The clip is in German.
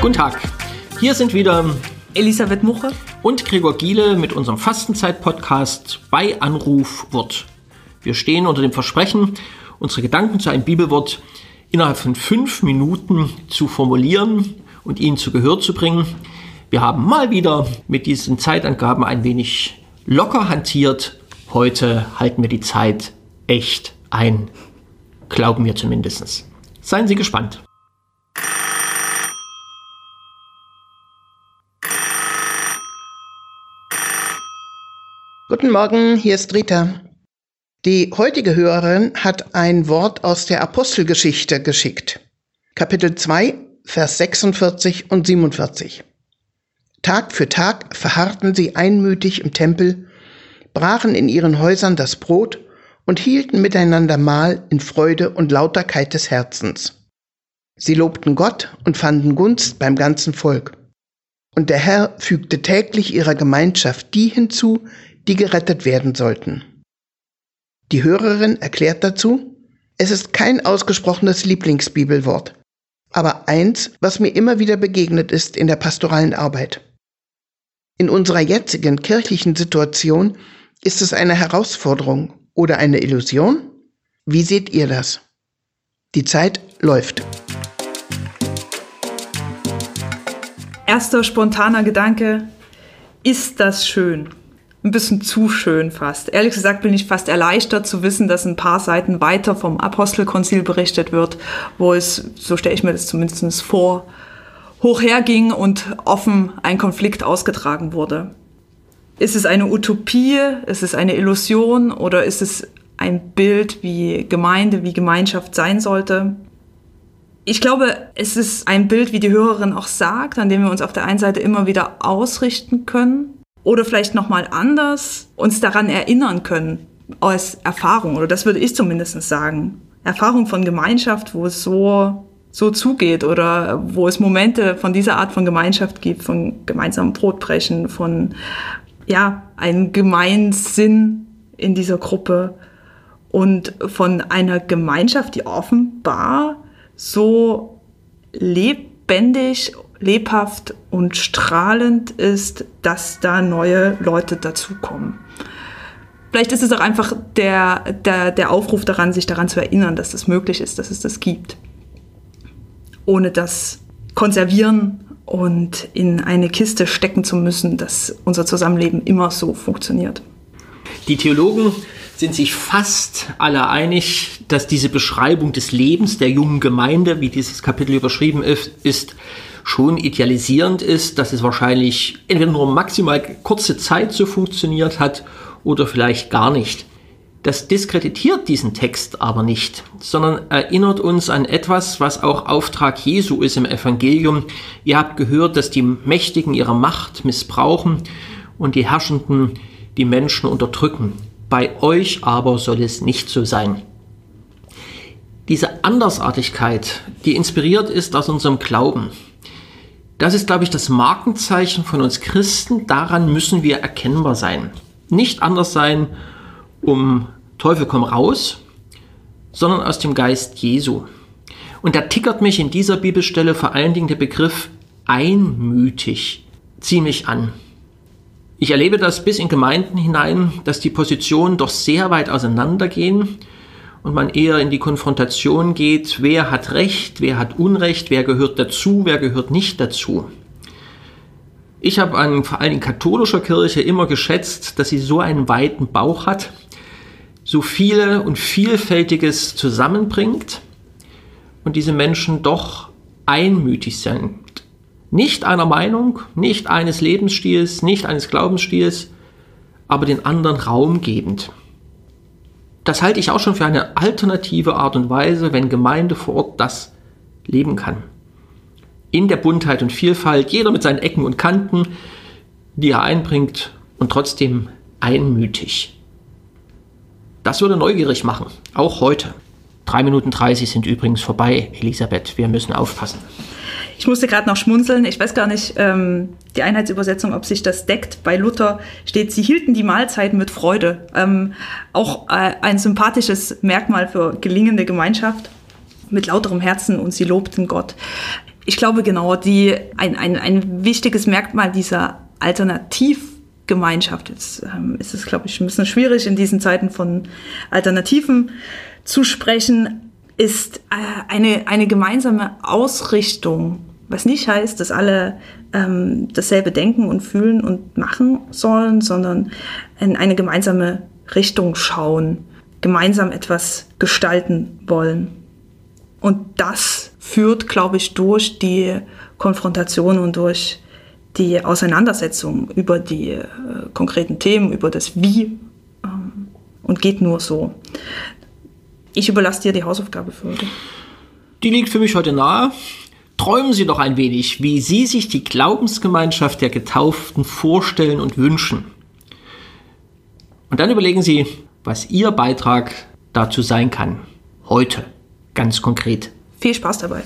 Guten Tag, hier sind wieder Elisabeth Muche und Gregor Giele mit unserem Fastenzeit-Podcast bei Anruf Wort. Wir stehen unter dem Versprechen, unsere Gedanken zu einem Bibelwort innerhalb von fünf Minuten zu formulieren und Ihnen zu Gehör zu bringen. Wir haben mal wieder mit diesen Zeitangaben ein wenig locker hantiert. Heute halten wir die Zeit echt ein. Glauben wir zumindest. Seien Sie gespannt. Guten Morgen, hier ist Rita. Die heutige Hörerin hat ein Wort aus der Apostelgeschichte geschickt. Kapitel 2, Vers 46 und 47. Tag für Tag verharrten sie einmütig im Tempel, brachen in ihren Häusern das Brot und hielten miteinander Mahl in Freude und Lauterkeit des Herzens. Sie lobten Gott und fanden Gunst beim ganzen Volk. Und der Herr fügte täglich ihrer Gemeinschaft die hinzu, die gerettet werden sollten. Die Hörerin erklärt dazu, es ist kein ausgesprochenes Lieblingsbibelwort, aber eins, was mir immer wieder begegnet ist in der pastoralen Arbeit. In unserer jetzigen kirchlichen Situation ist es eine Herausforderung oder eine Illusion? Wie seht ihr das? Die Zeit läuft. Erster spontaner Gedanke, ist das schön? ein bisschen zu schön fast. Ehrlich gesagt bin ich fast erleichtert zu wissen, dass ein paar Seiten weiter vom Apostelkonzil berichtet wird, wo es, so stelle ich mir das zumindest vor, hochherging und offen ein Konflikt ausgetragen wurde. Ist es eine Utopie? Ist es eine Illusion? Oder ist es ein Bild, wie Gemeinde, wie Gemeinschaft sein sollte? Ich glaube, es ist ein Bild, wie die Hörerin auch sagt, an dem wir uns auf der einen Seite immer wieder ausrichten können oder vielleicht nochmal anders uns daran erinnern können aus Erfahrung, oder das würde ich zumindest sagen. Erfahrung von Gemeinschaft, wo es so, so zugeht oder wo es Momente von dieser Art von Gemeinschaft gibt, von gemeinsamem Brotbrechen, von, ja, einem Gemeinsinn in dieser Gruppe und von einer Gemeinschaft, die offenbar so lebendig lebhaft und strahlend ist, dass da neue Leute dazukommen. Vielleicht ist es auch einfach der, der, der Aufruf daran, sich daran zu erinnern, dass das möglich ist, dass es das gibt. Ohne das konservieren und in eine Kiste stecken zu müssen, dass unser Zusammenleben immer so funktioniert. Die Theologen sind sich fast alle einig, dass diese Beschreibung des Lebens der jungen Gemeinde, wie dieses Kapitel überschrieben ist, ist schon idealisierend ist, dass es wahrscheinlich entweder nur maximal kurze Zeit so funktioniert hat oder vielleicht gar nicht. Das diskreditiert diesen Text aber nicht, sondern erinnert uns an etwas, was auch Auftrag Jesu ist im Evangelium. Ihr habt gehört, dass die Mächtigen ihre Macht missbrauchen und die Herrschenden die Menschen unterdrücken. Bei euch aber soll es nicht so sein. Diese Andersartigkeit, die inspiriert ist aus unserem Glauben, das ist, glaube ich, das Markenzeichen von uns Christen. Daran müssen wir erkennbar sein. Nicht anders sein, um Teufel komm raus, sondern aus dem Geist Jesu. Und da tickert mich in dieser Bibelstelle vor allen Dingen der Begriff einmütig ziemlich an. Ich erlebe das bis in Gemeinden hinein, dass die Positionen doch sehr weit auseinandergehen und man eher in die Konfrontation geht, wer hat Recht, wer hat Unrecht, wer gehört dazu, wer gehört nicht dazu. Ich habe an vor in katholischer Kirche immer geschätzt, dass sie so einen weiten Bauch hat, so viele und vielfältiges zusammenbringt und diese Menschen doch einmütig sind. Nicht einer Meinung, nicht eines Lebensstils, nicht eines Glaubensstils, aber den anderen Raum gebend das halte ich auch schon für eine alternative Art und Weise, wenn Gemeinde vor Ort das leben kann. In der Buntheit und Vielfalt, jeder mit seinen Ecken und Kanten, die er einbringt und trotzdem einmütig. Das würde neugierig machen, auch heute. 3 Minuten 30 sind übrigens vorbei, Elisabeth. Wir müssen aufpassen. Ich musste gerade noch schmunzeln. Ich weiß gar nicht, ähm, die Einheitsübersetzung, ob sich das deckt. Bei Luther steht, sie hielten die Mahlzeiten mit Freude. Ähm, auch äh, ein sympathisches Merkmal für gelingende Gemeinschaft mit lauterem Herzen und sie lobten Gott. Ich glaube genau, die, ein, ein, ein wichtiges Merkmal dieser Alternativgemeinschaft, jetzt ähm, ist es, glaube ich, ein bisschen schwierig in diesen Zeiten von Alternativen zu sprechen, ist äh, eine, eine gemeinsame Ausrichtung, was nicht heißt, dass alle ähm, dasselbe denken und fühlen und machen sollen, sondern in eine gemeinsame Richtung schauen, gemeinsam etwas gestalten wollen. Und das führt, glaube ich, durch die Konfrontation und durch die Auseinandersetzung über die äh, konkreten Themen, über das Wie ähm, und geht nur so. Ich überlasse dir die Hausaufgabe für heute. Die liegt für mich heute nahe. Träumen Sie doch ein wenig, wie Sie sich die Glaubensgemeinschaft der Getauften vorstellen und wünschen. Und dann überlegen Sie, was Ihr Beitrag dazu sein kann. Heute. Ganz konkret. Viel Spaß dabei.